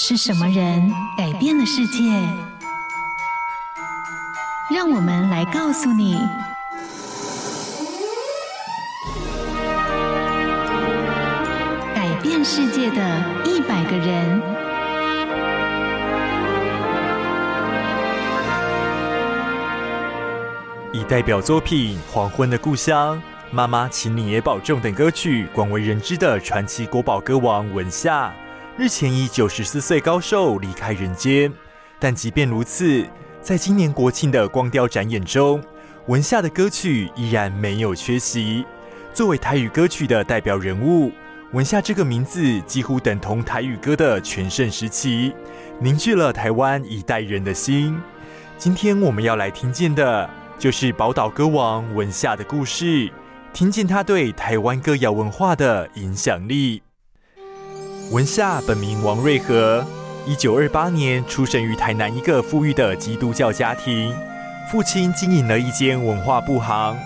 是什么人改变了世界？让我们来告诉你：改变世界的一百个人。以代表作品《黄昏的故乡》、《妈妈，请你也保重》等歌曲广为人知的传奇国宝歌王文夏。日前以九十四岁高寿离开人间，但即便如此，在今年国庆的光雕展演中，文夏的歌曲依然没有缺席。作为台语歌曲的代表人物，文夏这个名字几乎等同台语歌的全盛时期，凝聚了台湾一代人的心。今天我们要来听见的，就是宝岛歌王文夏的故事，听见他对台湾歌谣文化的影响力。文夏本名王瑞和，一九二八年出生于台南一个富裕的基督教家庭。父亲经营了一间文化布行，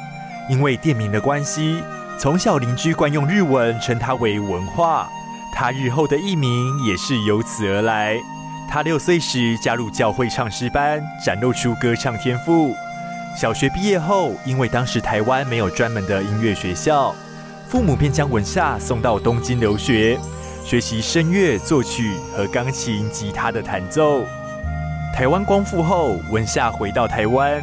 因为店名的关系，从小邻居惯用日文称他为文化。他日后的艺名也是由此而来。他六岁时加入教会唱诗班，展露出歌唱天赋。小学毕业后，因为当时台湾没有专门的音乐学校，父母便将文夏送到东京留学。学习声乐作曲和钢琴、吉他的弹奏。台湾光复后，文夏回到台湾，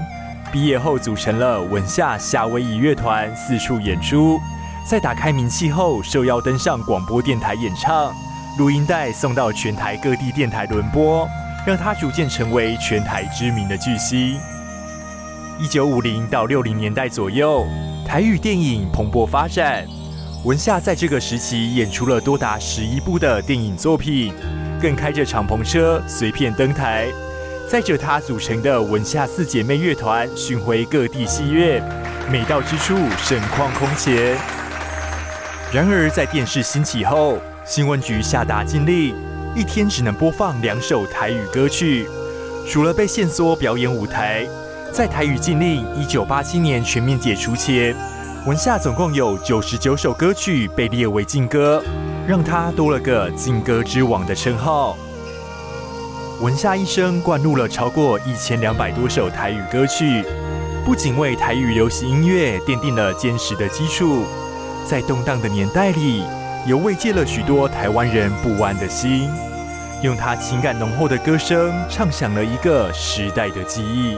毕业后组成了文夏夏威夷乐团，四处演出。在打开名气后，受邀登上广播电台演唱，录音带送到全台各地电台轮播，让他逐渐成为全台知名的巨星。一九五零到六零年代左右，台语电影蓬勃发展。文夏在这个时期演出了多达十一部的电影作品，更开着敞篷车随片登台，载着她组成的文夏四姐妹乐团巡回各地戏院，每到之处盛况空前。然而，在电视兴起后，新闻局下达禁令，一天只能播放两首台语歌曲，除了被限缩表演舞台，在台语禁令一九八七年全面解除前。文夏总共有九十九首歌曲被列为禁歌，让他多了个“禁歌之王”的称号。文夏一生灌录了超过一千两百多首台语歌曲，不仅为台语流行音乐奠定了坚实的基础，在动荡的年代里，也慰藉了许多台湾人不安的心，用他情感浓厚的歌声，唱响了一个时代的记忆。